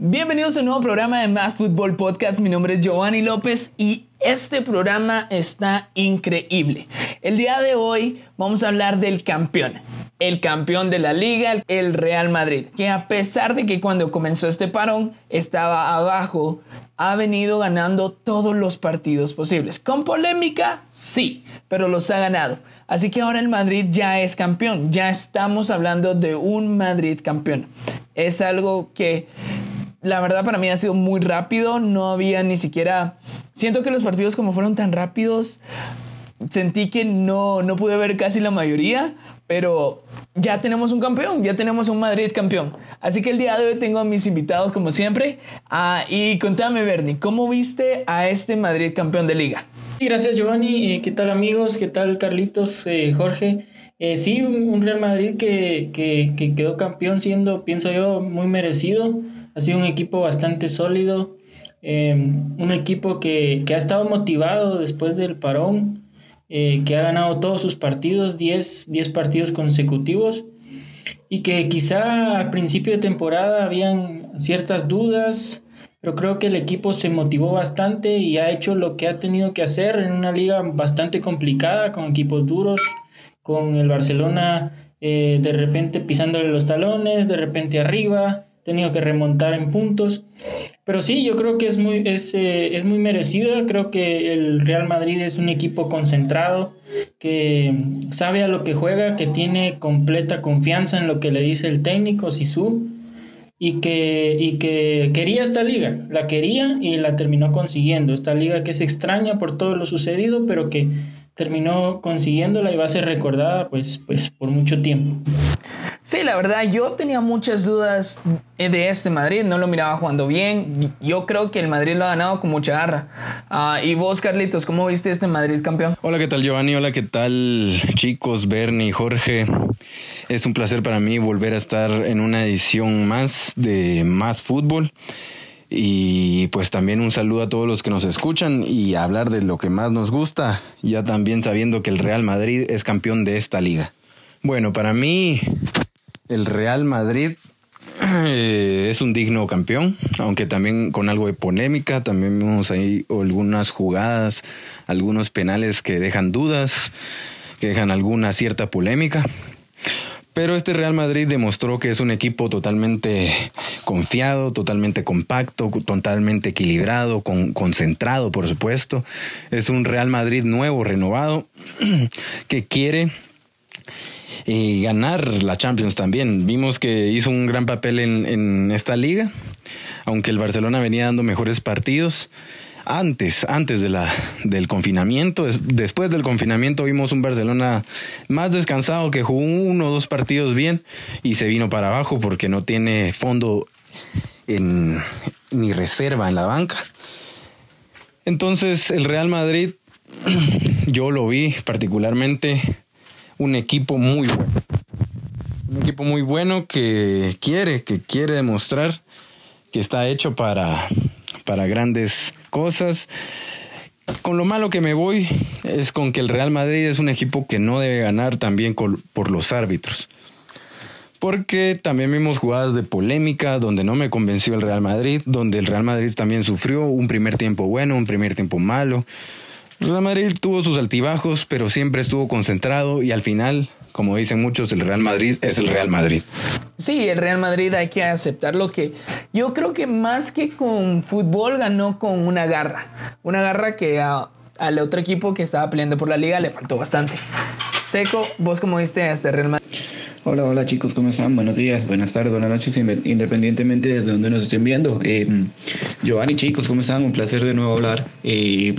Bienvenidos a un nuevo programa de Más Fútbol Podcast. Mi nombre es Giovanni López y este programa está increíble. El día de hoy vamos a hablar del campeón. El campeón de la liga, el Real Madrid, que a pesar de que cuando comenzó este parón estaba abajo, ha venido ganando todos los partidos posibles. Con polémica, sí, pero los ha ganado. Así que ahora el Madrid ya es campeón. Ya estamos hablando de un Madrid campeón. Es algo que la verdad para mí ha sido muy rápido, no había ni siquiera... Siento que los partidos como fueron tan rápidos, sentí que no, no pude ver casi la mayoría, pero ya tenemos un campeón, ya tenemos un Madrid campeón. Así que el día de hoy tengo a mis invitados como siempre. Ah, y contame, Bernie, ¿cómo viste a este Madrid campeón de liga? Gracias, Giovanni. Eh, ¿Qué tal, amigos? ¿Qué tal, Carlitos, eh, Jorge? Eh, sí, un Real Madrid que, que, que quedó campeón siendo, pienso yo, muy merecido. Ha sido un equipo bastante sólido, em, un equipo que, ha estado motivado después del parón, eh, que ha ganado todos sus partidos, 10, 10 partidos consecutivos, y que quizá al principio de temporada habían ciertas dudas, pero creo que el equipo se motivó bastante y ha hecho lo que ha tenido que hacer en una liga bastante complicada, con equipos duros, con el Barcelona eh, de repente pisándole los talones, de repente arriba, tenido que remontar en puntos. Pero sí, yo creo que es muy, es, eh, es muy merecido. Creo que el Real Madrid es un equipo concentrado, que sabe a lo que juega, que tiene completa confianza en lo que le dice el técnico Sisu y que, y que quería esta liga, la quería y la terminó consiguiendo. Esta liga que es extraña por todo lo sucedido, pero que terminó consiguiéndola y va a ser recordada pues, pues por mucho tiempo. Sí, la verdad, yo tenía muchas dudas de este Madrid, no lo miraba jugando bien. Yo creo que el Madrid lo ha ganado con mucha garra. Ah, y vos, Carlitos, ¿cómo viste este Madrid campeón? Hola, ¿qué tal, Giovanni? Hola, ¿qué tal, chicos, Bernie, Jorge? Es un placer para mí volver a estar en una edición más de Más Fútbol. Y pues también un saludo a todos los que nos escuchan y hablar de lo que más nos gusta, ya también sabiendo que el Real Madrid es campeón de esta liga. Bueno, para mí el Real Madrid eh, es un digno campeón, aunque también con algo de polémica, también vemos ahí algunas jugadas, algunos penales que dejan dudas, que dejan alguna cierta polémica. Pero este Real Madrid demostró que es un equipo totalmente confiado, totalmente compacto, totalmente equilibrado, concentrado, por supuesto. Es un Real Madrid nuevo, renovado, que quiere y ganar la Champions también. Vimos que hizo un gran papel en, esta liga, aunque el Barcelona venía dando mejores partidos antes, antes del confinamiento. Después del confinamiento vimos un Barcelona más descansado que jugó uno o dos partidos bien y se vino para abajo porque no tiene fondo en, ni reserva en la banca. Entonces el Real Madrid, yo lo vi particularmente un equipo muy bueno. Un equipo muy bueno que quiere, que quiere demostrar que está hecho para, para grandes cosas. Con lo malo que me voy es con que el Real Madrid es un equipo que no debe ganar también por los árbitros. Porque también vimos jugadas de polémica donde no me convenció el Real Madrid, donde el Real Madrid también sufrió un primer tiempo bueno, un primer tiempo malo. Real Madrid tuvo sus altibajos, pero siempre estuvo concentrado y al final, como dicen muchos, el Real Madrid es el Real Madrid. Sí, el Real Madrid hay que aceptar lo que yo creo que más que con fútbol ganó con una garra. Una garra que al otro equipo que estaba peleando por la liga le faltó bastante. Seco, vos como viste a este Real Madrid. Hola, hola chicos, ¿cómo están? Buenos días, buenas tardes, buenas noches, independientemente de donde nos estén viendo. Eh, Giovanni, chicos, ¿cómo están? Un placer de nuevo hablar. Eh,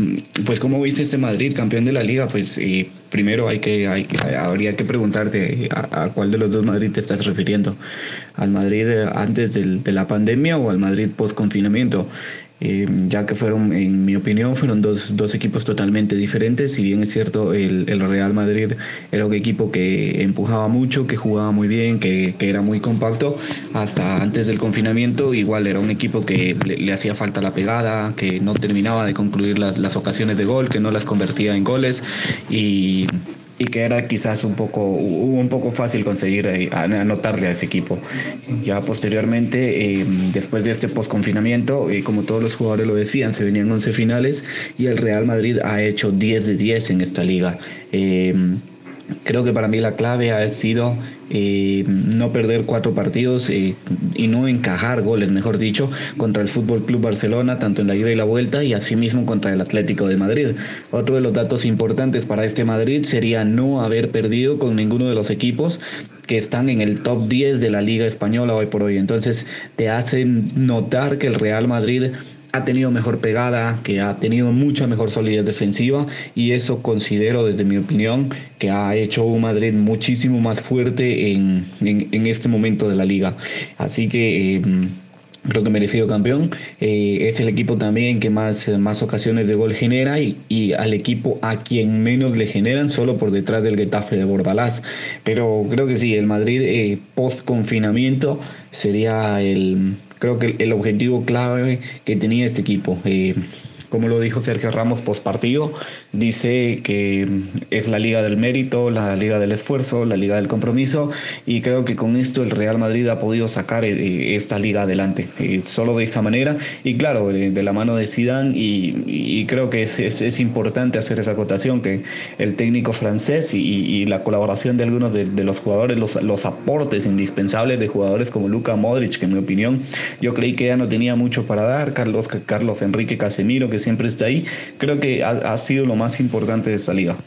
pues, ¿cómo viste este Madrid, campeón de la liga? Pues, eh, primero hay que, hay, habría que preguntarte a, cuál de los dos Madrid te estás refiriendo. ¿Al Madrid antes de la pandemia o al Madrid post confinamiento? Eh, ya que fueron, en mi opinión, fueron dos, dos, equipos totalmente diferentes. Si bien es cierto, el, el, Real Madrid era un equipo que empujaba mucho, que jugaba muy bien, que, que era muy compacto, hasta antes del confinamiento, igual era un equipo que le, hacía falta la pegada, que no terminaba de concluir las, las, ocasiones de gol, que no las convertía en goles y y que era quizás un poco, un poco fácil conseguir eh, anotarle a ese equipo. Ya posteriormente, eh, después de este post-confinamiento, eh, como todos los jugadores lo decían, se venían 11 finales y el Real Madrid ha hecho 10 de 10 en esta liga. Creo que para mí la clave ha sido eh, no perder cuatro partidos eh, y no encajar goles, mejor dicho, contra el Fútbol Club Barcelona, tanto en la ida y la vuelta, y asimismo contra el Atlético de Madrid. Otro de los datos importantes para este Madrid sería no haber perdido con ninguno de los equipos que están en el top 10 de la Liga Española hoy por hoy. Entonces te hacen notar que el Real Madrid ha tenido mejor pegada, que ha tenido mucha mejor solidez defensiva y eso considero desde mi opinión que ha hecho un Madrid muchísimo más fuerte en, este momento de la liga. Así que... Eh, creo que merecido campeón. Eh, es el equipo también que más, más ocasiones de gol genera y, y, al equipo a quien menos le generan, solo por detrás del Getafe de Bordalás. Pero creo que sí, el Madrid eh, post confinamiento sería el, creo que el objetivo clave que tenía este equipo. Eh, como lo dijo Sergio Ramos post partido, dice que es la liga del mérito, la liga del esfuerzo, la liga del compromiso y creo que con esto el Real Madrid ha podido sacar eh, esta liga adelante, eh, solo de esa manera. Y claro, de, la mano de Zidane y, creo que es, es, importante hacer esa acotación que el técnico francés y, la colaboración de algunos de, los jugadores, los, los, aportes indispensables de jugadores como Luka Modric, que en mi opinión yo creí que ya no tenía mucho para dar, Carlos, Carlos Enrique Casemiro, que siempre está ahí, creo que ha, sido lo más importante de esta liga.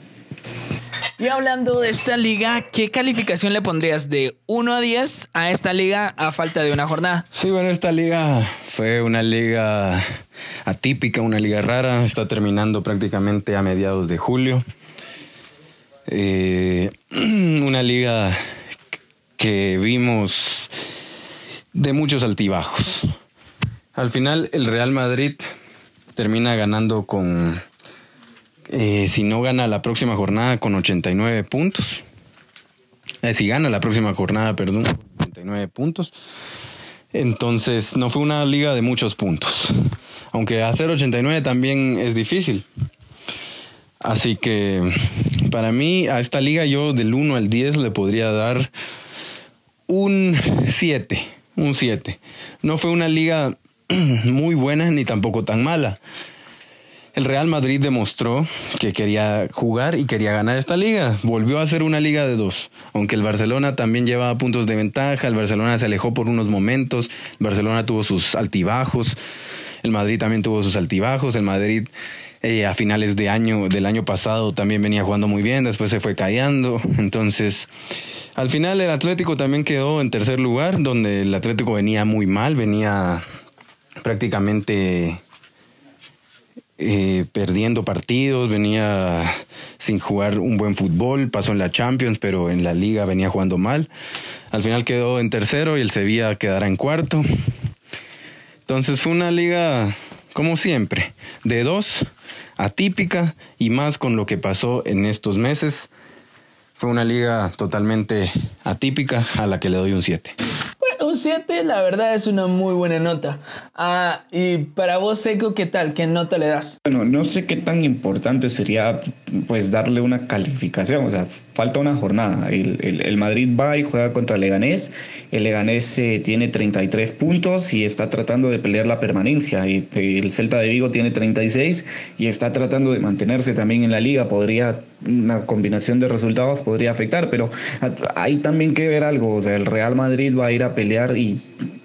Y hablando de esta liga, ¿qué calificación le pondrías de 1 a 10 a esta liga a falta de una jornada? Sí, bueno, esta liga fue una liga atípica, una liga rara. Está terminando prácticamente a mediados de julio. Eh, una liga que vimos de muchos altibajos. Al final, el Real Madrid termina ganando con, eh, si no gana la próxima jornada, con 89 puntos. Eh, si gana la próxima jornada, perdón, 89 puntos. Entonces, no fue una liga de muchos puntos. Aunque hacer 89 también es difícil. Así que para mí a esta liga yo del 1 al 10 le podría dar un 7, un 7. No fue una liga muy buena ni tampoco tan mala. El Real Madrid demostró que quería jugar y quería ganar esta liga. Volvió a ser una liga de dos. Aunque el Barcelona también llevaba puntos de ventaja, el Barcelona se alejó por unos momentos, el Barcelona tuvo sus altibajos, el Madrid también tuvo sus altibajos, el Madrid eh, a finales de año, del año pasado también venía jugando muy bien, después se fue callando. Entonces, al final el Atlético también quedó en tercer lugar, donde el Atlético venía muy mal, venía prácticamente eh, perdiendo partidos, venía sin jugar un buen fútbol, pasó en la Champions, pero en la liga venía jugando mal. Al final quedó en tercero y el Sevilla quedará en cuarto. Entonces fue una liga, como siempre, de dos, atípica y más con lo que pasó en estos meses. Fue una liga totalmente atípica a la que le doy un 7 un 7, la verdad, es una muy buena nota. Ah, y para vos, Seco, ¿qué tal? ¿Qué nota le das? Bueno, no sé qué tan importante sería, pues, darle una calificación. O sea, falta una jornada. El, Madrid va y juega contra el Leganés. El Leganés eh, tiene 33 puntos y está tratando de pelear la permanencia. Y, el Celta de Vigo tiene 36 y está tratando de mantenerse también en la liga. Podría, una combinación de resultados podría afectar, pero hay también que ver algo. El Real Madrid va a ir a pelear y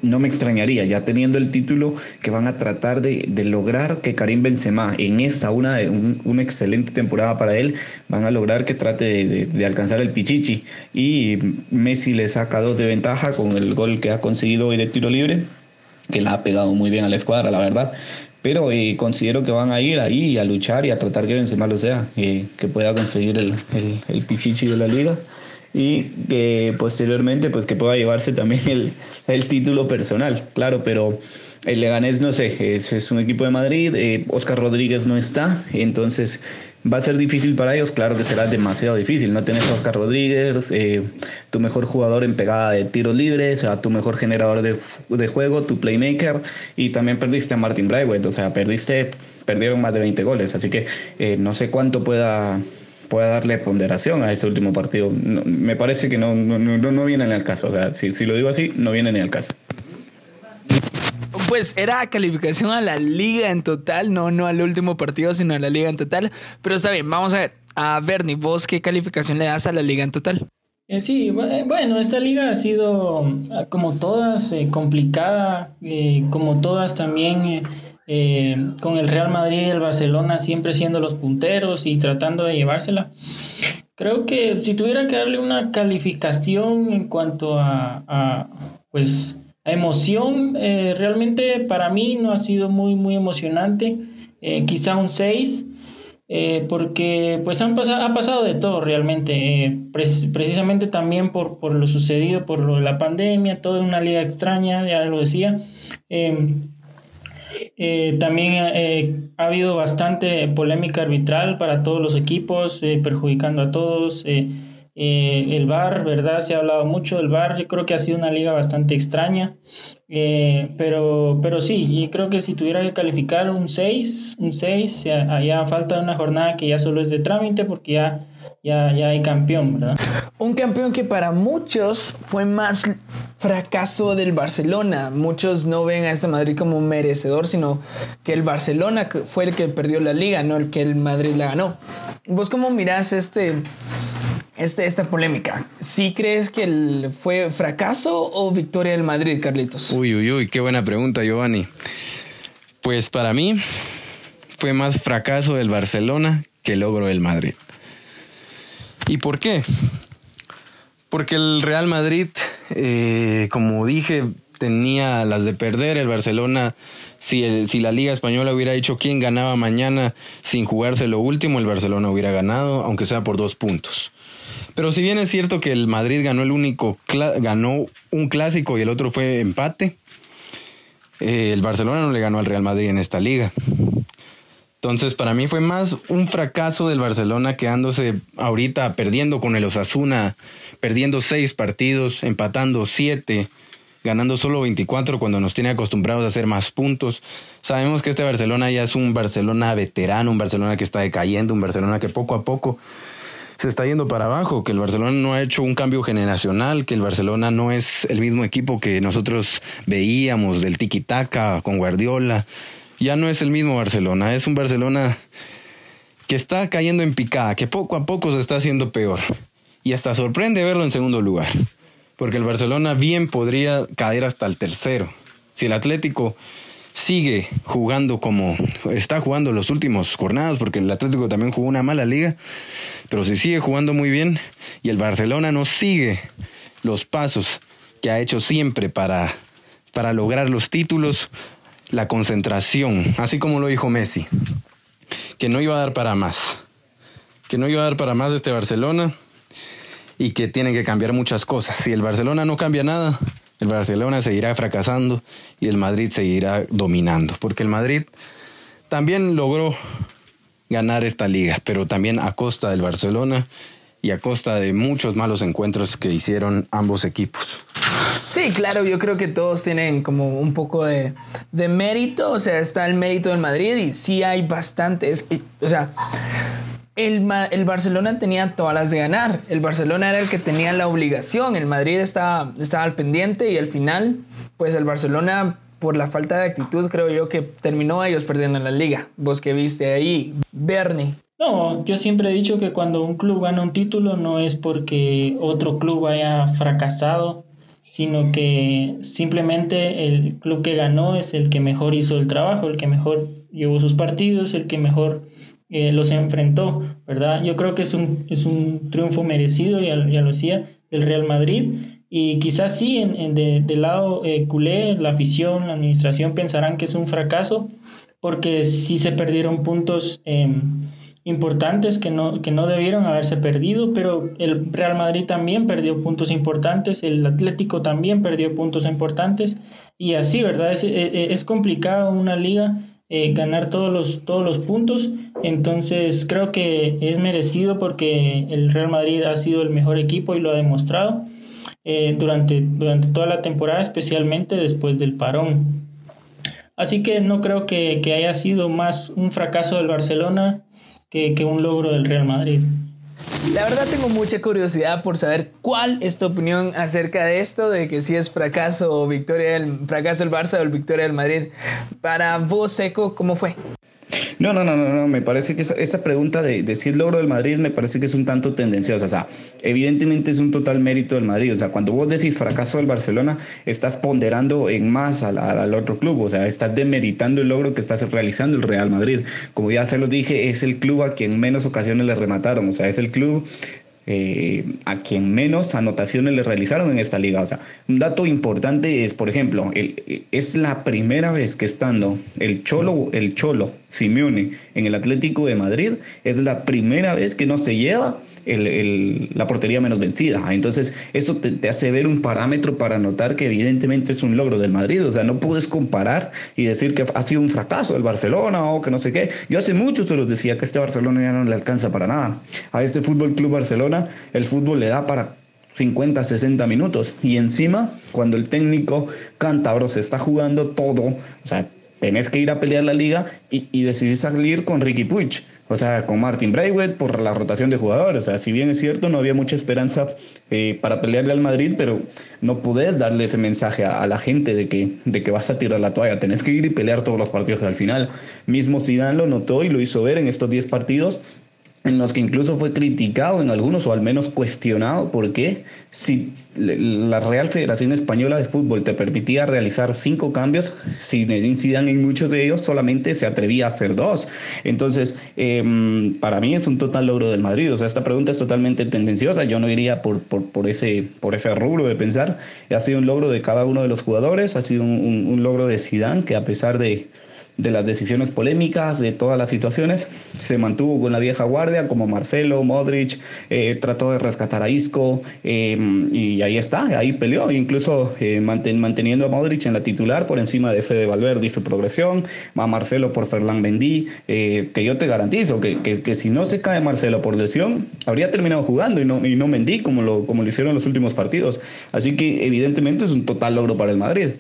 no me extrañaría, ya teniendo el título, que van a tratar de, lograr que Karim Benzema en esta, una, una excelente temporada para él, van a lograr que trate de, alcanzar el Pichichi. Y Messi le saca dos de ventaja con el gol que ha conseguido hoy de tiro libre, que la ha pegado muy bien a la escuadra, la verdad. Pero eh, considero que van a ir ahí a luchar y a tratar que Benzema lo sea, eh, que pueda conseguir el Pichichi de la liga y que posteriormente pues que pueda llevarse también el, el título personal, claro, pero el Leganés no sé, es, es un equipo de Madrid, eh, Oscar Rodríguez no está, entonces va a ser difícil para ellos, claro que será demasiado difícil, no tenés a Oscar Rodríguez, eh, tu mejor jugador en pegada de tiros libres, a tu mejor generador de, de juego, tu playmaker, y también perdiste a Martin Braithwaite, o sea, perdiste, perdieron más de 20 goles, así que eh, no sé cuánto pueda pueda darle ponderación a ese último partido. me parece que no, no, no, no viene al caso. O sea, si, si lo digo así, no viene ni al caso. Pues era calificación a la liga en total, no, no al último partido, sino a la liga en total. Pero está bien, vamos a ver. A Bernie, ¿vos qué calificación le das a la liga en total? Eh, sí, eh, bueno, esta liga ha sido, ah, como todas, eh, complicada, como todas también, con el Real Madrid y el Barcelona siempre siendo los punteros y tratando de llevársela. Creo que si tuviera que darle una calificación en cuanto a, a pues, a emoción, realmente para mí no ha sido muy, muy emocionante, quizá un 6 eh, porque pues han pasado, ha pasado de todo realmente, eh, precisamente también por, por, lo sucedido, por lo de la pandemia, toda una liga extraña, ya lo decía. Em, eh, también ha habido bastante polémica arbitral para todos los equipos, perjudicando a todos. Eh, el VAR, ¿verdad? Se ha hablado mucho del VAR, yo creo que ha sido una liga bastante extraña, eh, pero, pero sí, yo creo que si tuviera que calificar un 6, un 6, ya, falta una jornada que ya solo es de trámite porque ya, ya, ya hay campeón, ¿verdad? Un campeón que para muchos fue más fracaso del Barcelona. Muchos no ven a este Madrid como un merecedor, sino que el Barcelona fue el que perdió la liga, no el que el Madrid la ganó. ¿Vos cómo mirás este este, esta polémica. ¿Sí crees que fue fracaso o victoria del Madrid, Carlitos? Uy, uy, uy, qué buena pregunta, Giovanni. Pues para mí fue más fracaso del Barcelona que logro del Madrid. ¿Y por qué? Porque el Real Madrid, eh, como dije, tenía las de perder. El Barcelona, si, si la Liga Española hubiera dicho quién ganaba mañana sin jugarse lo último, el Barcelona hubiera ganado, aunque sea por dos puntos. Pero si bien es cierto que el Madrid ganó el único, ganó un clásico y el otro fue empate, eh, el Barcelona no le ganó al Real Madrid en esta liga. Entonces, para mí fue más un fracaso del Barcelona quedándose ahorita perdiendo con el Osasuna, perdiendo seis partidos, empatando siete, ganando solo 24 cuando nos tiene acostumbrados a hacer más puntos. Sabemos que este Barcelona ya es un Barcelona veterano, un Barcelona que está decayendo, un Barcelona que poco a poco se está yendo para abajo, que el Barcelona no ha hecho un cambio generacional, que el Barcelona no es el mismo equipo que nosotros veíamos del tiki-taka con Guardiola. Ya no es el mismo Barcelona, es un Barcelona que está cayendo en picada, que poco a poco se está haciendo peor. Y hasta sorprende verlo en segundo lugar, porque el Barcelona bien podría caer hasta el tercero. Si el Atlético sigue jugando como está jugando los últimos jornadas, porque el Atlético también jugó una mala liga, pero si sigue jugando muy bien y el Barcelona no sigue los pasos que ha hecho siempre para, para lograr los títulos, la concentración, así como lo dijo Messi, que no iba a dar para más, que no iba a dar para más este Barcelona y que tienen que cambiar muchas cosas. Si el Barcelona no cambia nada, el Barcelona seguirá fracasando y el Madrid seguirá dominando, porque el Madrid también logró ganar esta liga, pero también a costa del Barcelona y a costa de muchos malos encuentros que hicieron ambos equipos. Sí, claro, yo creo que todos tienen como un poco de, de mérito, o sea, está el mérito del Madrid y sí hay bastantes, o sea, el, el, Barcelona tenía todas las de ganar. El Barcelona era el que tenía la obligación. El Madrid estaba, estaba al pendiente y al final, pues el Barcelona, por la falta de actitud, creo yo que terminó ellos perdiendo en la liga. Vos que viste ahí, Bernie. No, yo siempre he dicho que cuando un club gana un título no es porque otro club haya fracasado, sino que simplemente el club que ganó es el que mejor hizo el trabajo, el que mejor llevó sus partidos, el que mejor eh, los enfrentó, ¿verdad? Yo creo que es un, es un triunfo merecido, ya, ya lo decía, del Real Madrid. Y quizás sí, en, en de, del lado eh, culé, la afición, la administración pensarán que es un fracaso, porque sí se perdieron puntos em, importantes que no, que no debieron haberse perdido, pero el Real Madrid también perdió puntos importantes, el Atlético también perdió puntos importantes, y así, ¿verdad? Es, es, es complicado una liga eh, ganar todos los, todos los puntos. Entonces creo que es merecido porque el Real Madrid ha sido el mejor equipo y lo ha demostrado eh, durante, durante toda la temporada, especialmente después del parón. Así que no creo que, haya sido más un fracaso del Barcelona que, que un logro del Real Madrid. La verdad tengo mucha curiosidad por saber cuál es tu opinión acerca de esto, de que si es fracaso o victoria del fracaso del Barça o el victoria del Madrid. Para vos, Seco, ¿cómo fue? No, no, no, no, no, me parece que esa, pregunta de, de, si es logro del Madrid me parece que es un tanto tendenciosa. O sea, evidentemente es un total mérito del Madrid. O sea, cuando vos decís fracaso del Barcelona, estás ponderando en más al, otro club. O sea, estás demeritando el logro que estás realizando el Real Madrid. Como ya se los dije, es el club a quien menos ocasiones le remataron. O sea, es el club eh, a quien menos anotaciones le realizaron en esta liga. O sea, un dato importante es, por ejemplo, es la primera vez que estando el Cholo, el Cholo Simeone en el Atlético de Madrid, es la primera vez que no se lleva el, la portería menos vencida. Entonces, eso te, hace ver un parámetro para notar que evidentemente es un logro del Madrid. O sea, no puedes comparar y decir que ha sido un fracaso el Barcelona o que no sé qué. Yo hace mucho se los decía que este Barcelona ya no le alcanza para nada. A este Fútbol Club Barcelona el fútbol le da para 50, 60 minutos. Y encima, cuando el técnico cántabro se está jugando todo, o sea, tenés que ir a pelear la liga y, y decidís salir con Ricky Puig, o sea, con Martin Braithwaite por la rotación de jugadores. O sea, si bien es cierto, no había mucha esperanza eh, para pelearle al Madrid, pero no podés darle ese mensaje a, la gente de que, de que vas a tirar la toalla. Tenés que ir y pelear todos los partidos al final. Mismo Zidane lo notó y lo hizo ver en estos 10 partidos en los que incluso fue criticado en algunos o al menos cuestionado porque si la Real Federación Española de Fútbol te permitía realizar cinco cambios, Zinedine Zidane en muchos de ellos solamente se atrevía a hacer dos. Entonces, eh, para mí es un total logro del Madrid. O sea, esta pregunta es totalmente tendenciosa. Yo no iría por, por, por ese, por ese rubro de pensar. Ha sido un logro de cada uno de los jugadores, ha sido un, un, un logro de Zidane que a pesar de de las decisiones polémicas, de todas las situaciones. Se mantuvo con la vieja guardia como Marcelo, Modric, eh, trató de rescatar a Isco em, y ahí está, ahí peleó, incluso eh, manteniendo a Modric en la titular por encima de Fede Valverde y su progresión, a Marcelo por Fernán Bendí, eh, que yo te garantizo que, que, si no se cae Marcelo por lesión, habría terminado jugando y no, y no Mendy como lo, como lo hicieron los últimos partidos. Así que evidentemente es un total logro para el Madrid.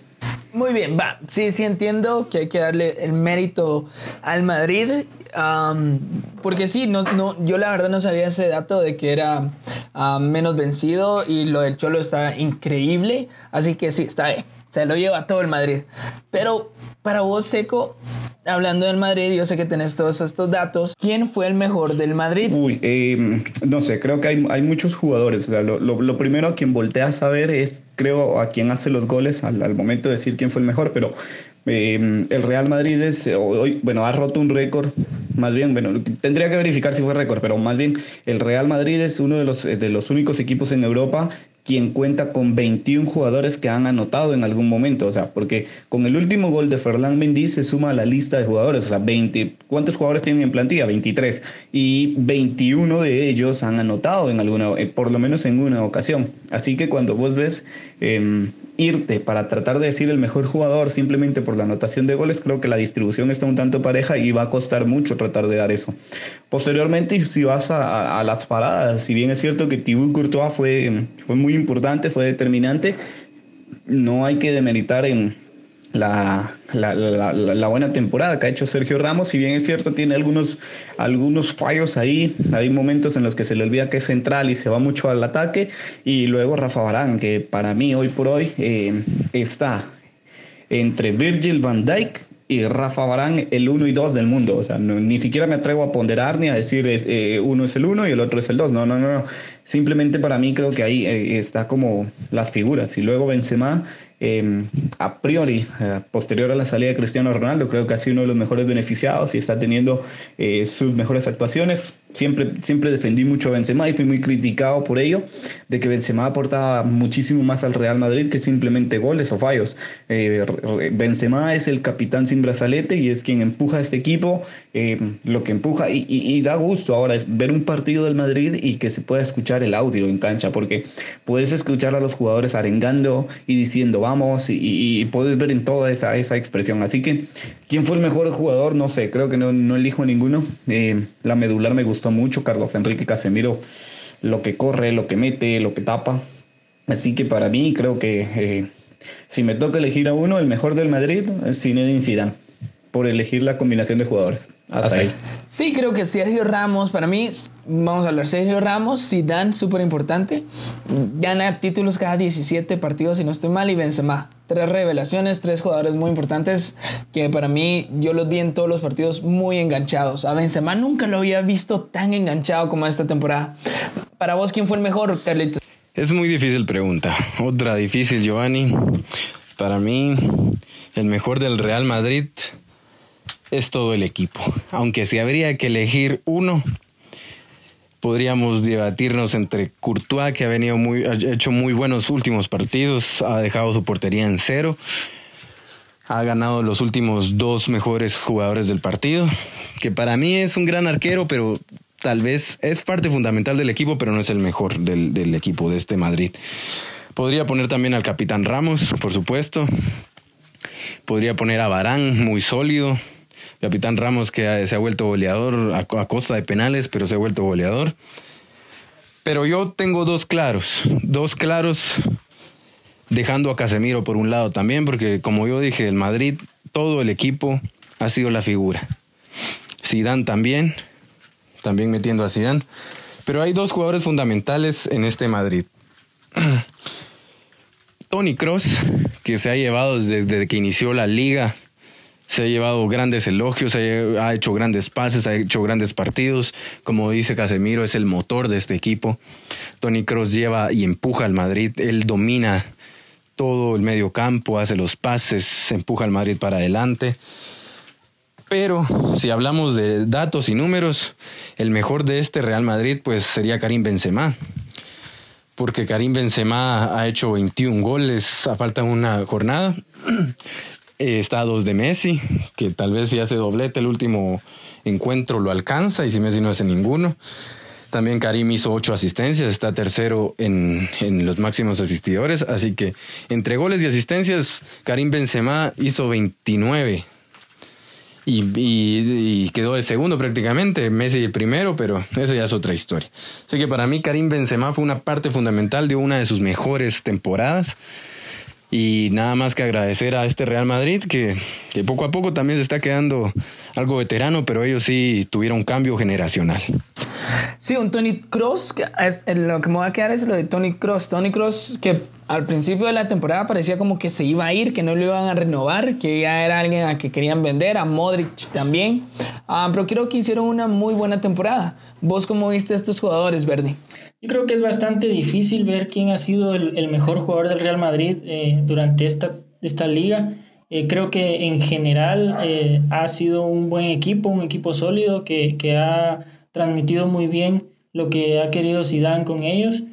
Muy bien, va. Sí, sí entiendo que hay que darle el mérito al Madrid. porque sí, no, no, yo la verdad no sabía ese dato de que era menos vencido y lo del Cholo está increíble. Así que sí, está bien. Se lo lleva todo el Madrid. Pero para vos, Seco, hablando del Madrid, yo sé que tenés todos estos datos. ¿Quién fue el mejor del Madrid? Eh, no sé, creo que hay, hay muchos jugadores. O sea, lo, lo, primero a quien voltea a saber es, creo, a quien hace los goles al, momento de decir quién fue el mejor, pero eh, el Real Madrid es, hoy, bueno, ha roto un récord, más bien, bueno, tendría que verificar si fue récord, pero más bien el Real Madrid es uno de los, de los únicos equipos en Europa quien cuenta con 21 jugadores que han anotado en algún momento, o sea, porque con el último gol de Ferland Mendy se suma a la lista de jugadores, o sea, 20, ¿cuántos jugadores tienen en plantilla? 23, y 21 de ellos han anotado en alguna, eh, por lo menos en una ocasión. Así que cuando vos ves eh, irte para tratar de decir el mejor jugador simplemente por la anotación de goles, creo que la distribución está un tanto pareja y va a costar mucho tratar de dar eso. Posteriormente, si vas a, las paradas, si bien es cierto que Thibaut Courtois fue, fue muy importante, fue determinante. No hay que demeritar en la, la, buena temporada que ha hecho Sergio Ramos. Si bien es cierto, tiene algunos, algunos fallos ahí. Hay momentos en los que se le olvida que es central y se va mucho al ataque. Y luego Rafa Barán, que para mí hoy por hoy eh, está entre Virgil van Dijk y Rafa Barán el 1 y 2 del mundo. O sea, no, ni siquiera me atrevo a ponderar ni a decir eh, uno es el 1 y el otro es el 2. No, no, no. Simplemente para mí creo que ahí eh, está como las figuras. Y luego Benzema, eh, a priori, eh, posterior a la salida de Cristiano Ronaldo, creo que ha sido uno de los mejores beneficiados y está teniendo eh, sus mejores actuaciones. Siempre, siempre defendí mucho a Benzema y fui muy criticado por ello, de que Benzema aportaba muchísimo más al Real Madrid que simplemente goles o fallos. Benzema es el capitán sin brazalete y es quien empuja a este equipo, lo que empuja y, y da gusto ahora es ver un partido del Madrid y que se pueda escuchar el audio en cancha, porque puedes escuchar a los jugadores arengando y diciendo vamos, y, y puedes ver en toda esa, esa expresión. Así que, ¿quién fue el mejor jugador? No sé, creo que no, no elijo ninguno. Eh, la medular me gustó mucho, Carlos Enrique Casemiro, lo que corre, lo que mete, lo que tapa. Así que para mí creo que eh, si me toca elegir a uno, el mejor del Madrid es Zinedine Zidane, por elegir la combinación de jugadores. Hasta ahí. Sí, creo que Sergio Ramos, para mí, vamos a hablar, Sergio Ramos, Zidane, súper importante, gana títulos cada 17 partidos, si no estoy mal, y Benzema. Tres revelaciones, tres jugadores muy importantes que para mí, yo los vi en todos los partidos muy enganchados. A Benzema nunca lo había visto tan enganchado como esta temporada. Para vos, ¿quién fue el mejor, Carlitos? Es muy difícil pregunta. Otra difícil, Giovanni. Para mí, el mejor del Real Madrid es todo el equipo. Aunque si habría que elegir uno, podríamos debatirnos entre Courtois, que ha venido muy, ha hecho muy buenos últimos partidos, ha dejado su portería en cero, ha ganado los últimos dos mejores jugadores del partido, que para mí es un gran arquero, pero tal vez es parte fundamental del equipo, pero no es el mejor del, del equipo de este Madrid. Podría poner también al capitán Ramos, por supuesto. Podría poner a Barán, muy sólido. Capitán Ramos que se ha vuelto goleador a, costa de penales, pero se ha vuelto goleador. Pero yo tengo dos claros, dos claros dejando a Casemiro por un lado también, porque como yo dije, el Madrid, todo el equipo ha sido la figura. Zidane también, también metiendo a Zidane. Pero hay dos jugadores fundamentales en este Madrid. Tony Cross, que se ha llevado desde que inició la liga se ha llevado grandes elogios, ha hecho grandes pases, ha hecho grandes partidos. Como dice Casemiro, es el motor de este equipo. Tony Cross lleva y empuja al Madrid. Él domina todo el medio campo, hace los pases, empuja al Madrid para adelante. Pero si hablamos de datos y números, el mejor de este Real Madrid pues sería Karim Benzema. Porque Karim Benzema ha hecho 21 goles a falta de una jornada eh, estados de Messi, que tal vez si hace doblete el último encuentro lo alcanza y si Messi no hace ninguno. También Karim hizo ocho asistencias, está tercero en, en, los máximos asistidores, así que entre goles y asistencias, Karim Benzema hizo 29 y, quedó de segundo prácticamente, Messi el primero, pero eso ya es otra historia. Así que para mí Karim Benzema fue una parte fundamental de una de sus mejores temporadas. Y nada más que agradecer a este Real Madrid que, que, poco a poco también se está quedando algo veterano, pero ellos sí tuvieron un cambio generacional. Sí, un Tony Cross, lo que me va a quedar es lo de Tony Cross. Tony Cross que al principio de la temporada parecía como que se iba a ir, que no lo iban a renovar, que ya era alguien a que querían vender, a Modric también. Uh, pero creo que hicieron una muy buena temporada. ¿Vos cómo viste a estos jugadores, Verdi? Yo creo que es bastante difícil ver quién ha sido el, el mejor jugador del Real Madrid eh, durante esta, esta liga. Eh, creo que en general eh, ha sido un buen equipo, un equipo sólido que, que, ha transmitido muy bien lo que ha querido Zidane con ellos.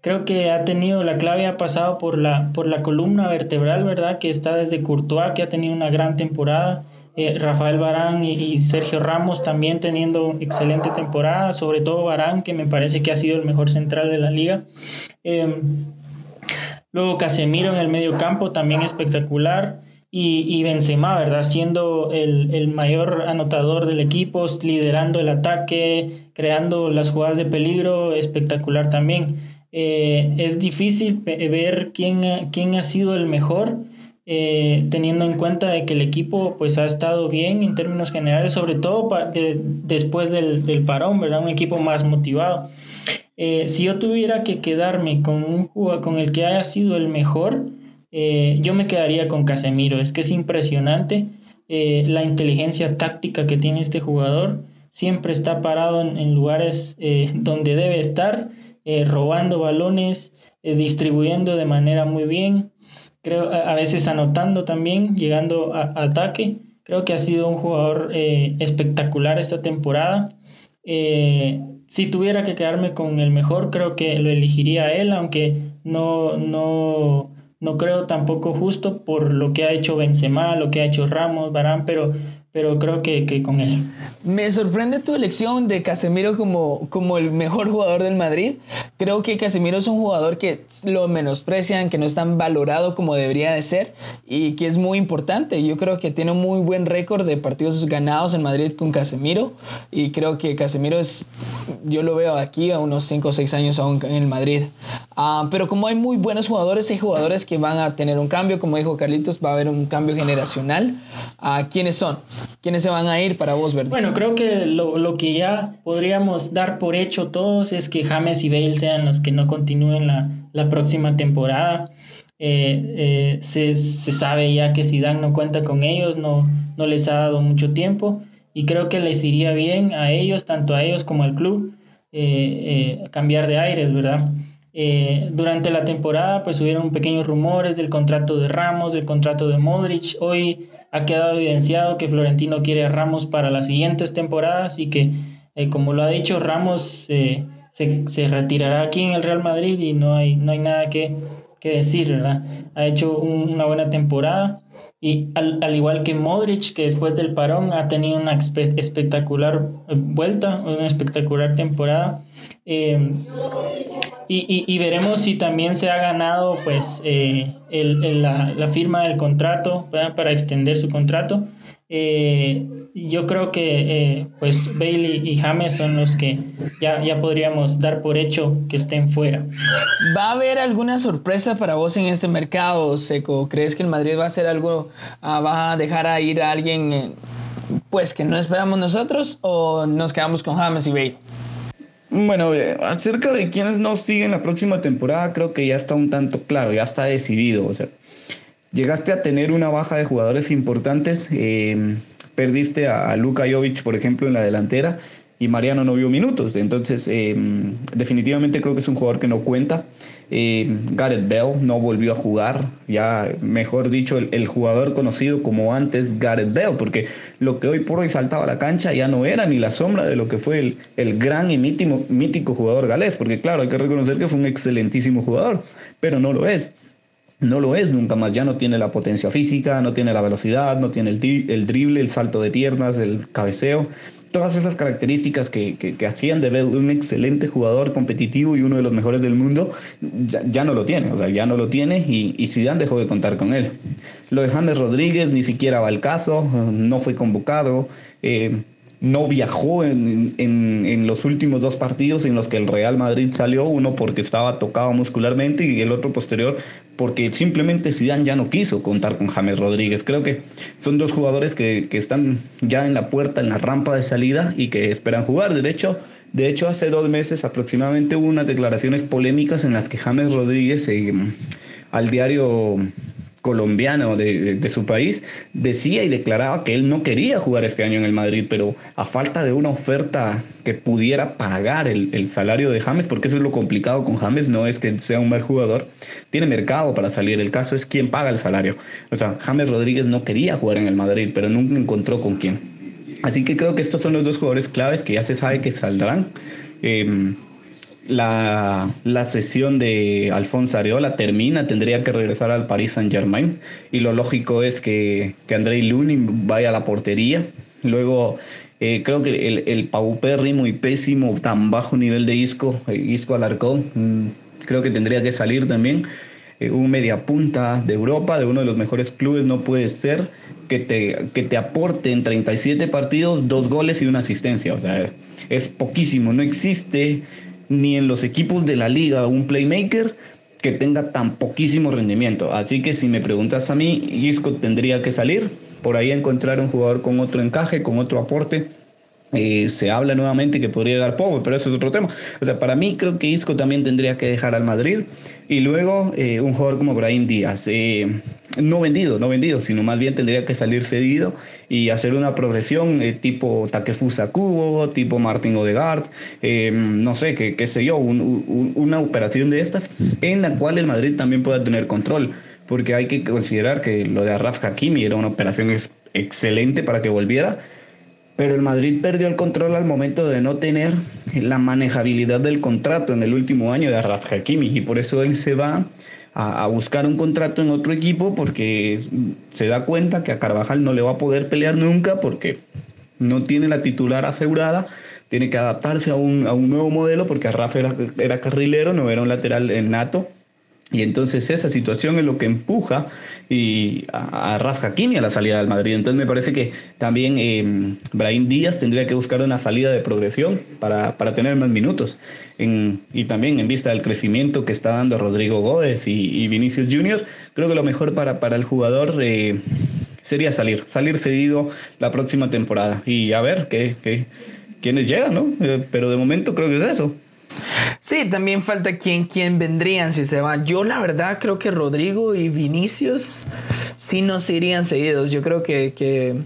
creo que ha tenido la clave, ha pasado por la, por la columna vertebral, ¿verdad? Que está desde Courtois, que ha tenido una gran temporada. Eh, Rafael Barán y, Sergio Ramos también teniendo excelente temporada, sobre todo Barán, que me parece que ha sido el mejor central de la liga. Eh, luego Casemiro en el medio campo, también espectacular. Y, y Benzema, ¿verdad? Siendo el, el, mayor anotador del equipo, liderando el ataque, creando las jugadas de peligro, espectacular también. Eh, es difícil ver quién, quién ha sido el mejor, eh, teniendo en cuenta de que el equipo pues ha estado bien en términos generales, sobre todo de, después del, del, parón, ¿verdad? Un equipo más motivado. Eh, si yo tuviera que quedarme con, un con el que haya sido el mejor, eh, yo me quedaría con Casemiro. Es que es impresionante la inteligencia táctica que tiene este jugador. Siempre está parado en lugares donde debe estar, robando balones, distribuyendo de manera muy bien creo a veces anotando también, llegando a, ataque. Creo que ha sido un jugador eh, espectacular esta temporada. Eh, si tuviera que quedarme con el mejor, creo que lo elegiría a él, aunque no, no, no creo tampoco justo por lo que ha hecho Benzema, lo que ha hecho Ramos, Barán, pero pero creo que, que, con él. Me sorprende tu elección de Casemiro como, como el mejor jugador del Madrid. Creo que Casemiro es un jugador que lo menosprecian, que no es tan valorado como debería de ser y que es muy importante. Yo creo que tiene un muy buen récord de partidos ganados en Madrid con Casemiro y creo que Casemiro es, yo lo veo aquí a unos 5 o 6 años aún en el Madrid. Uh, pero como hay muy buenos jugadores, hay jugadores que van a tener un cambio, como dijo Carlitos, va a haber un cambio generacional. Uh, ¿Quiénes son? ¿Quiénes se van a ir para vos, verdad? Bueno, creo que lo, lo, que ya podríamos dar por hecho todos es que James y Bale sean los que no continúen la, la próxima temporada. Eh, eh, se, se, sabe ya que Zidane no cuenta con ellos, no, no les ha dado mucho tiempo y creo que les iría bien a ellos, tanto a ellos como al club, eh, cambiar de aires, ¿verdad? durante la temporada pues hubieron pequeños rumores del contrato de Ramos, del contrato de Modric. Hoy ha quedado evidenciado que Florentino quiere a Ramos para las siguientes temporadas y que, eh, como lo ha dicho, Ramos eh, se, se, retirará aquí en el Real Madrid y no hay, no hay nada que, que decir, ¿verdad? Ha hecho una buena temporada y al, al, igual que Modric, que después del parón ha tenido una espectacular eh, vuelta, una espectacular temporada. Eh, y, y, veremos si también se ha ganado pues eh, el, el, la, la, firma del contrato para extender su contrato. Eh, yo creo que eh, pues Bailey y James son los que ya, ya podríamos dar por hecho que estén fuera. ¿Va a haber alguna sorpresa para vos en este mercado, Seco? ¿Crees que el Madrid va a hacer algo, uh, va a dejar a ir a alguien pues que no esperamos nosotros o nos quedamos con James y Bailey? Bueno, eh, acerca de quienes nos siguen la próxima temporada, creo que ya está un tanto claro, ya está decidido. O sea, llegaste a tener una baja de jugadores importantes. Eh, perdiste a, a Luka Jovic, por ejemplo, en la delantera y Mariano no vio minutos. Entonces, eh, definitivamente creo que es un jugador que no cuenta. Eh, Gareth Bell no volvió a jugar, ya mejor dicho, el, jugador conocido como antes Gareth Bell, porque lo que hoy por hoy saltaba a la cancha ya no era ni la sombra de lo que fue el, el gran y mítico, mítico jugador galés, porque claro, hay que reconocer que fue un excelentísimo jugador, pero no lo es no lo es nunca más, ya no tiene la potencia física, no tiene la velocidad, no tiene el, el drible, el salto de piernas, el cabeceo todas esas características que, que, hacían de Bell un excelente jugador competitivo y uno de los mejores del mundo, ya, ya, no lo tiene, o sea, ya no lo tiene y, y dejó de contar con él. Lo de James Rodríguez ni siquiera va al caso, no fue convocado. Eh, no viajó en, en, en, los últimos dos partidos en los que el Real Madrid salió, uno porque estaba tocado muscularmente y el otro posterior porque simplemente Zidane ya no quiso contar con James Rodríguez. Creo que son dos jugadores que, que están ya en la puerta, en la rampa de salida y que esperan jugar. De hecho, de hecho hace dos meses aproximadamente hubo unas declaraciones polémicas en las que James Rodríguez eh, al diario colombiano de, de, su país, decía y declaraba que él no quería jugar este año en el Madrid, pero a falta de una oferta que pudiera pagar el, el, salario de James, porque eso es lo complicado con James, no es que sea un mal jugador, tiene mercado para salir, el caso es quién paga el salario. O sea, James Rodríguez no quería jugar en el Madrid, pero nunca encontró con quién. Así que creo que estos son los dos jugadores claves que ya se sabe que saldrán. Eh, la, la, sesión de Alfonso Areola termina, tendría que regresar al Paris Saint Germain y lo lógico es que, que Andrei Lunin vaya a la portería. Luego eh, creo que el, el Perry muy pésimo, tan bajo nivel de Isco, eh, Isco Alarcón, mmm, creo que tendría que salir también. Eh, un mediapunta de Europa, de uno de los mejores clubes, no puede ser que te, que te aporte en 37 partidos dos goles y una asistencia. O sea, es poquísimo, no existe ni en los equipos de la liga un playmaker que tenga tan poquísimo rendimiento. Así que si me preguntas a mí, Isco tendría que salir, por ahí encontrar un jugador con otro encaje, con otro aporte eh, se habla nuevamente que podría dar poco, pero eso es otro tema. O sea, para mí creo que Isco también tendría que dejar al Madrid y luego eh, un jugador como Brahim Díaz, eh, no vendido, no vendido, sino más bien tendría que salir cedido y hacer una progresión tipo Takefusa Kubo, tipo Martin Odegaard, no sé, qué, qué sé yo, un, un, una operación de estas en la cual el Madrid también pueda tener control, porque hay que considerar que lo de Arraf Hakimi era una operación excelente para que volviera pero el Madrid perdió el control al momento de no tener la manejabilidad del contrato en el último año de Arraf Hakimi. Y por eso él se va a, buscar un contrato en otro equipo porque se da cuenta que a Carvajal no le va a poder pelear nunca porque no tiene la titular asegurada, tiene que adaptarse a un, a un nuevo modelo porque Arraf era, era carrilero, no era un lateral nato y entonces esa situación es lo que empuja y a, a Raf Hakimi a la salida del Madrid. Entonces me parece que también eh, Brahim Díaz tendría que buscar una salida de progresión para, para tener más minutos. Y también en vista del crecimiento que está dando Rodrigo Gómez y, y, Vinicius Junior, creo que lo mejor para, para el jugador... Eh, sería salir, salir cedido la próxima temporada y a ver qué, qué quiénes llegan, ¿no? Eh, pero de momento creo que es eso. Sí, también falta quién, quién vendrían si se van. Yo la verdad creo que Rodrigo y Vinicius sí nos irían seguidos. Yo creo que, que,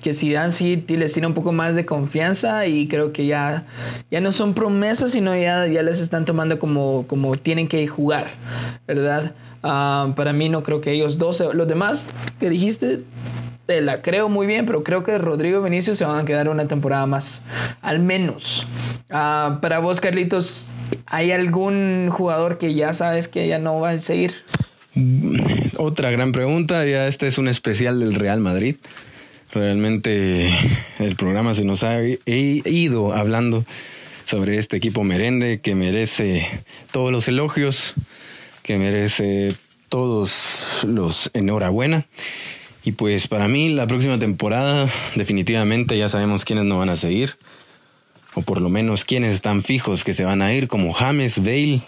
que Zidane sí les tiene un poco más de confianza y creo que ya, ya no son promesas, sino ya, ya les están tomando como, como tienen que jugar, ¿verdad? Ah, para mí no creo que ellos dos, los demás que dijiste, te la creo muy bien, pero creo que Rodrigo y se van a quedar una temporada más, al menos. Ah, para vos, Carlitos, ¿hay algún jugador que ya sabes que ya no va a seguir? Otra gran pregunta, ya este es un especial del Real Madrid. Realmente el programa se nos ha ido hablando sobre este equipo merende que merece todos los elogios, que merece todos los enhorabuena. Y pues para mí la próxima temporada definitivamente ya sabemos quiénes no van a seguir, o por lo menos quiénes están fijos que se van a ir, como James, Bale,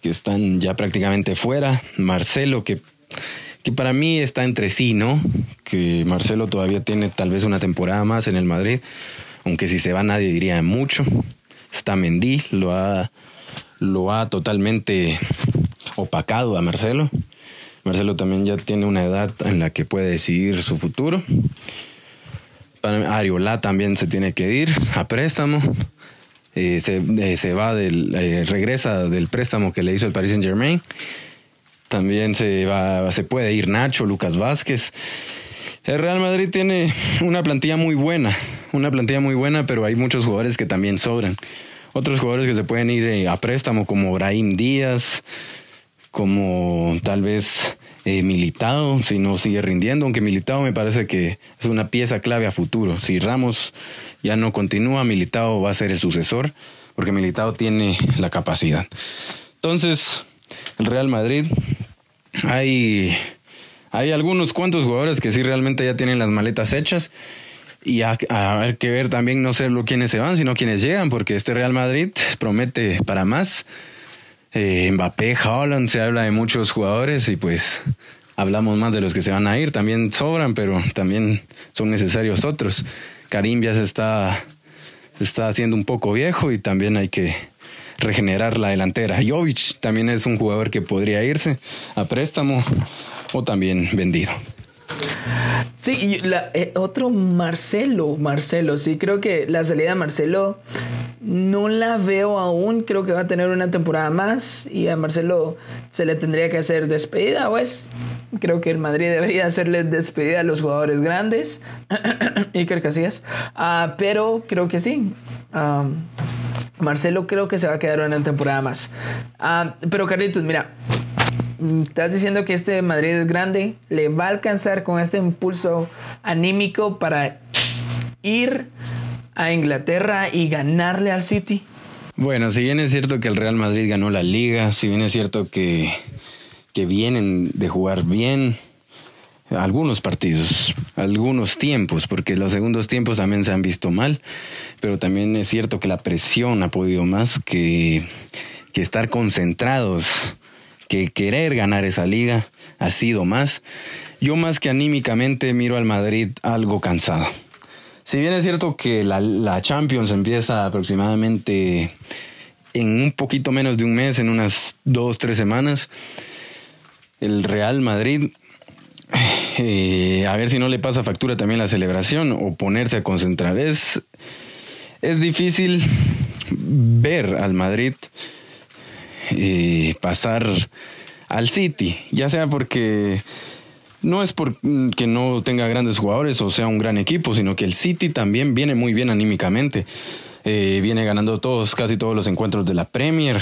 que están ya prácticamente fuera, Marcelo, que, que para mí está entre sí, ¿no? Que Marcelo todavía tiene tal vez una temporada más en el Madrid, aunque si se va nadie diría mucho. Está Mendy, lo ha, lo ha totalmente opacado a Marcelo. Marcelo también ya tiene una edad en la que puede decidir su futuro. Ariola también se tiene que ir a préstamo. Eh, eh, se, va del, eh, regresa del préstamo que le hizo el Paris Saint Germain. También se va, se puede ir Nacho, Lucas Vázquez. El Real Madrid tiene una plantilla muy buena, una plantilla muy buena, pero hay muchos jugadores que también sobran. Otros jugadores que se pueden ir a préstamo como Brahim Díaz, como tal vez eh, Militado, si no sigue rindiendo, aunque Militado me parece que es una pieza clave a futuro. Si Ramos ya no continúa, Militado va a ser el sucesor, porque Militado tiene la capacidad. Entonces, el Real Madrid, hay, hay algunos cuantos jugadores que sí realmente ya tienen las maletas hechas. Y a, ver que ver también no solo quiénes se van, sino quiénes llegan, porque este Real Madrid promete para más eh, Mbappé, Holland, se habla de muchos jugadores y pues hablamos más de los que se van a ir, también sobran, pero también son necesarios otros. Karim se está, se está haciendo un poco viejo y también hay que regenerar la delantera. Jovic también es un jugador que podría irse a préstamo o también vendido. Sí, eh, otro Marcelo, Marcelo, sí, creo que la salida de Marcelo no la veo aún, creo que va a tener una temporada más y a Marcelo se le tendría que hacer despedida, pues creo que el Madrid debería hacerle despedida a los jugadores grandes, Iker Casillas, uh, pero creo que sí. Marcelo creo que se va a quedar una temporada más. Ah, pero Carlitos, mira, estás diciendo que este Madrid es grande, le va a alcanzar con este impulso anímico para ir a Inglaterra y ganarle al City? Bueno, si bien es cierto que el Real Madrid ganó la liga, si bien es cierto que, que vienen de jugar bien algunos partidos, algunos tiempos, porque los segundos tiempos también se han visto mal, pero también es cierto que la presión ha podido más que, que estar concentrados, que querer ganar esa liga ha sido más. Yo más que anímicamente miro al Madrid algo cansado si bien es cierto que la, Champions empieza aproximadamente en un poquito menos de un mes, en unas dos, tres semanas, el Real Madrid, eh, a ver si no le pasa factura también la celebración o ponerse a concentrar. Es, es difícil ver al Madrid eh, pasar al City, ya sea porque no es porque mm, no tenga grandes jugadores o sea un gran equipo, sino que el City también viene muy bien anímicamente. Eh, viene ganando todos, casi todos los encuentros de la Premier.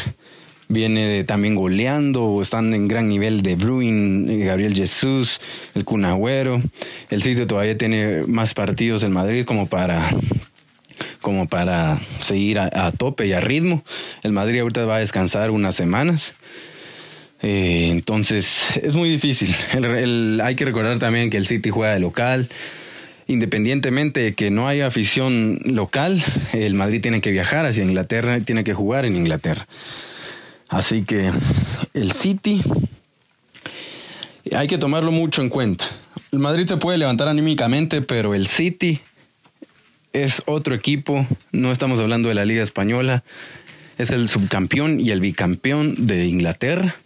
Viene también goleando, están en gran nivel de Bruin, eh, Gabriel Jesús, el Cunagüero. El City todavía tiene más partidos en Madrid como para como para seguir a, tope y a ritmo. El Madrid ahorita va a descansar unas semanas eh, entonces es muy difícil. hay que recordar también que el City juega de local. Independientemente de que no haya afición local, el Madrid tiene que viajar hacia Inglaterra y tiene que jugar en Inglaterra. Así que el City hay que tomarlo mucho en cuenta. el Madrid se puede levantar anímicamente, pero el City es otro equipo. No estamos hablando de la Liga Española. Es el subcampeón y el bicampeón de Inglaterra.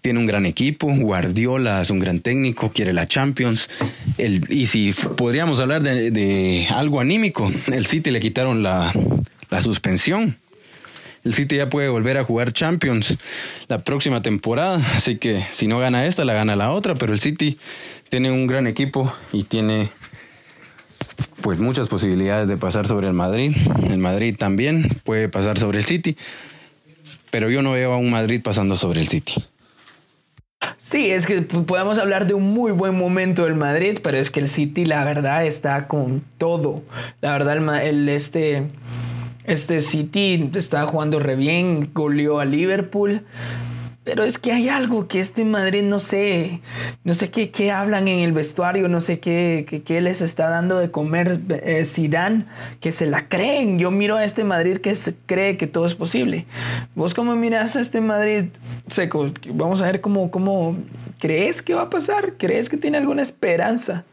Tiene un gran equipo. Guardiola es un gran técnico. Quiere la Champions. y si podríamos hablar de, algo anímico, el City le quitaron la, la suspensión. El City ya puede volver a jugar Champions la próxima temporada. Así que si no gana esta, la gana la otra. Pero el City tiene un gran equipo y tiene pues muchas posibilidades de pasar sobre el Madrid. El Madrid también puede pasar sobre el City, pero yo no veo a un Madrid pasando sobre el City. Sí, es que podemos hablar de un muy buen momento del Madrid, pero es que el City la verdad está con todo. La verdad el, este este City está jugando re bien, goleó a Liverpool. Pero es que hay algo que este Madrid no sé, no sé qué, qué hablan en el vestuario, no sé qué, qué, les está dando de comer eh, Zidane, que se la creen. Yo miro a este Madrid que se cree que todo es posible. ¿Vos cómo miras a este Madrid seco? Vamos a ver cómo, cómo crees que va a pasar. ¿Crees que tiene alguna esperanza?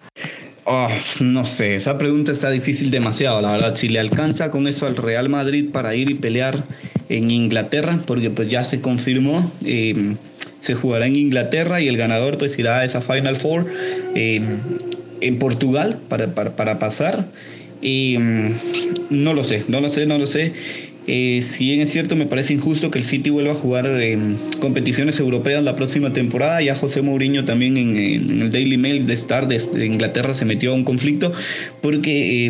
Oh, no sé, esa pregunta está difícil demasiado, la verdad. Si le alcanza con eso al Real Madrid para ir y pelear en Inglaterra, porque pues ya se confirmó, em, se jugará en Inglaterra y el ganador pues irá a esa Final Four em, en Portugal para, para, pasar. Em, no lo sé, no lo sé, no lo sé. Eh, si bien es cierto, me parece injusto que el City vuelva a jugar en competiciones europeas la próxima temporada. Ya José Mourinho también en, el Daily Mail de Star de, Inglaterra se metió a un conflicto porque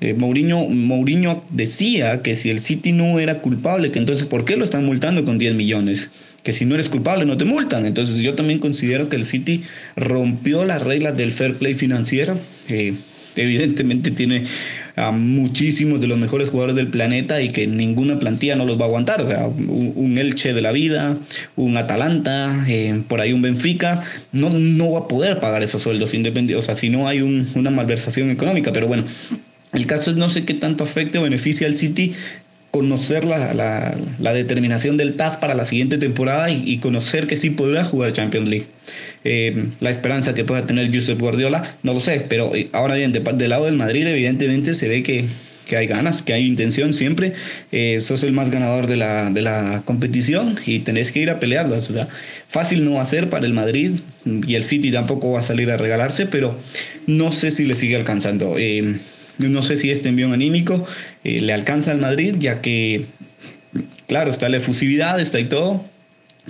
eh, Mourinho, decía que si el City no era culpable, que entonces ¿por qué lo están multando con 10 millones? Que si no eres culpable no te multan. Entonces yo también considero que el City rompió las reglas del fair play financiero. Eh, evidentemente tiene a muchísimos de los mejores jugadores del planeta y que ninguna plantilla no los va a aguantar. Un, Elche de la vida, un Atalanta, eh, por ahí un Benfica, no, no va a poder pagar esos sueldos independientes. O sea, si no hay una malversación económica. Pero bueno, el caso es no sé qué tanto afecte o beneficia al City conocer la, la, determinación del TAS para la siguiente temporada y, conocer que sí podrá jugar Champions League. Eh, la esperanza que pueda tener Josep Guardiola, no lo sé, pero eh, ahora bien, del lado del Madrid evidentemente se ve que, que hay ganas, que hay intención siempre. Eh, sos el más ganador de la, de la competición y tenés que ir a pelearlo. O fácil no va a ser para el Madrid y el City tampoco va a salir a regalarse, pero no sé si le sigue alcanzando. Eh, no sé si este envío anímico eh, le alcanza al Madrid, ya que, claro, está la efusividad, está y todo,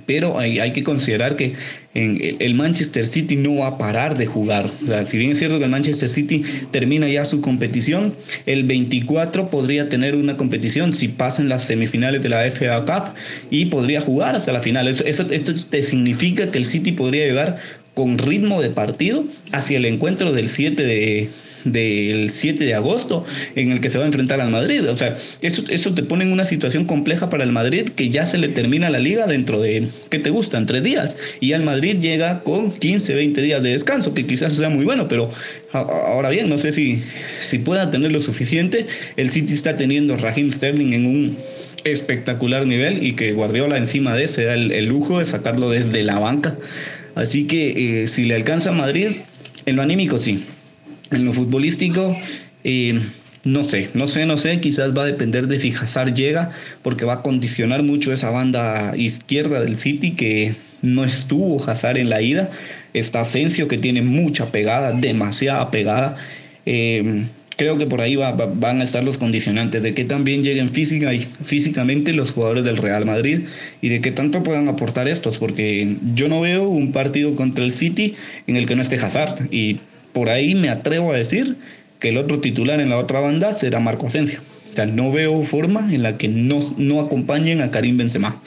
pero hay, hay, que considerar que el Manchester City no va a parar de jugar. O sea, si bien es cierto que el Manchester City termina ya su competición, el 24 podría tener una competición si pasan las semifinales de la FA Cup y podría jugar hasta la final. Esto te significa que el City podría llegar con ritmo de partido hacia el encuentro del 7 de, del 7 de agosto en el que se va a enfrentar al Madrid. O sea, eso, eso te pone en una situación compleja para el Madrid que ya se le termina la liga dentro de, ¿qué te gustan? Tres días. Y al Madrid llega con 15, 20 días de descanso, que quizás sea muy bueno, pero ahora bien, no sé si, si pueda tener lo suficiente. El City está teniendo Raheem Sterling en un espectacular nivel y que Guardiola encima de se da el, lujo de sacarlo desde la banca. Así que eh, si le alcanza a Madrid, en lo anímico sí, en lo futbolístico, eh, no sé, no sé, no sé, quizás va a depender de si Hazard llega, porque va a condicionar mucho esa banda izquierda del City que no estuvo Hazard en la ida. Está Asensio que tiene mucha pegada, demasiada pegada. Eh, creo que por ahí van a estar los condicionantes de que también lleguen física y, físicamente los jugadores del Real Madrid y de qué tanto puedan aportar estos, porque yo no veo un partido contra el City en el que no esté Hazard y por ahí me atrevo a decir que el otro titular en la otra banda será Marco Asensio. O sea, no veo forma en la que no, no acompañen a Karim Benzema.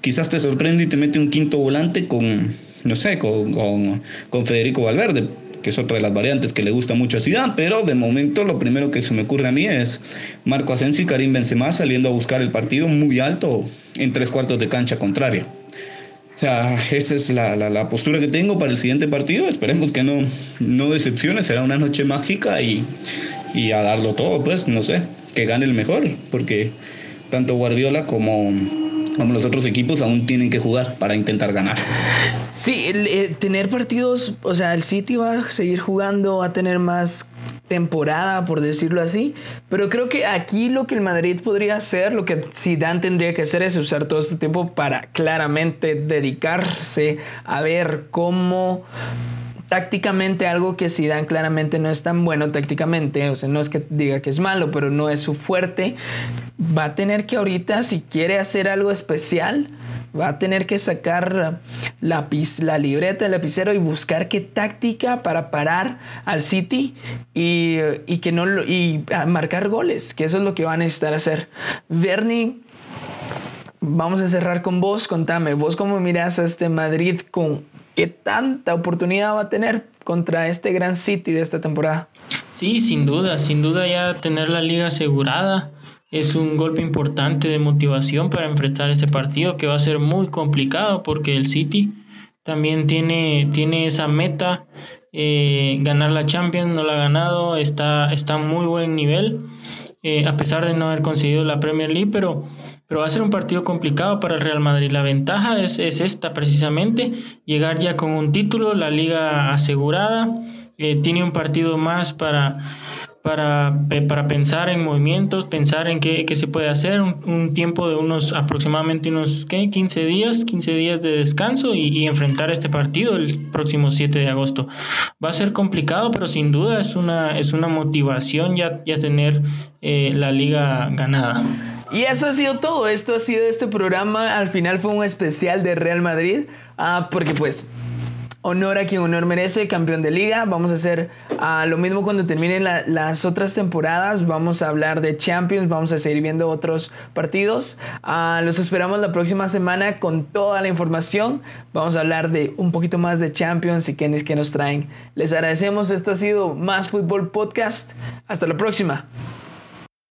Quizás te sorprende y te mete un quinto volante con, no sé, con, con, Federico Valverde, que es otra de las variantes que le gusta mucho a Zidane, pero de momento lo primero que se me ocurre a mí es Marco Asensio y Karim Benzema saliendo a buscar el partido muy alto en tres cuartos de cancha contraria. Sea, esa es la, la, postura que tengo para el siguiente partido. Esperemos que no, no decepcione, será una noche mágica y, y a darlo todo, pues, no sé, que gane el mejor, porque tanto Guardiola como, como los otros equipos aún tienen que jugar para intentar ganar. Sí, eh, tener partidos, o sea, el City va a seguir jugando, va a tener más temporada, por decirlo así. Pero creo que aquí lo que el Madrid podría hacer, lo que Zidane tendría que hacer es usar todo este tiempo para claramente dedicarse a ver cómo tácticamente algo que Zidane claramente no es tan bueno tácticamente, o sea, no es que diga que es malo, pero no es su fuerte, va a tener que ahorita si quiere hacer algo especial, va a tener que sacar la, libreta, el lapicero y buscar qué táctica para parar al City y, y que no y marcar goles, que eso es lo que va a necesitar hacer. Bernie Vamos a cerrar con vos, contame, vos cómo miras a este Madrid con qué tanta oportunidad va a tener contra este gran City de esta temporada. Sí, sin duda, sin duda ya tener la liga asegurada es un golpe importante de motivación para enfrentar este partido que va a ser muy complicado porque el City también tiene, tiene esa meta, eh, ganar la Champions, no la ha ganado, está, está muy buen nivel, eh, a pesar de no haber conseguido la Premier League, pero, pero va a ser un partido complicado para el Real Madrid. La ventaja es, es esta precisamente, llegar ya con un título, la liga asegurada, eh, tiene un partido más para para, para pensar en movimientos, pensar en qué, qué se puede hacer, un, tiempo de unos aproximadamente unos ¿qué? 15 días, 15 días de descanso y, enfrentar este partido el próximo 7 de agosto. Va a ser complicado, pero sin duda es una, es una motivación ya, ya tener eh, la liga ganada. Y eso ha sido todo, esto ha sido este programa, al final fue un especial de Real Madrid, ah, porque pues honor a quien honor merece, campeón de liga. Vamos a hacer uh, lo mismo cuando terminen las otras temporadas. Vamos a hablar de Champions, vamos a seguir viendo otros partidos. Uh, los esperamos la próxima semana con toda la información. Vamos a hablar de un poquito más de Champions y quiénes que nos traen. Les agradecemos. Esto ha sido Más Fútbol Podcast. Hasta la próxima.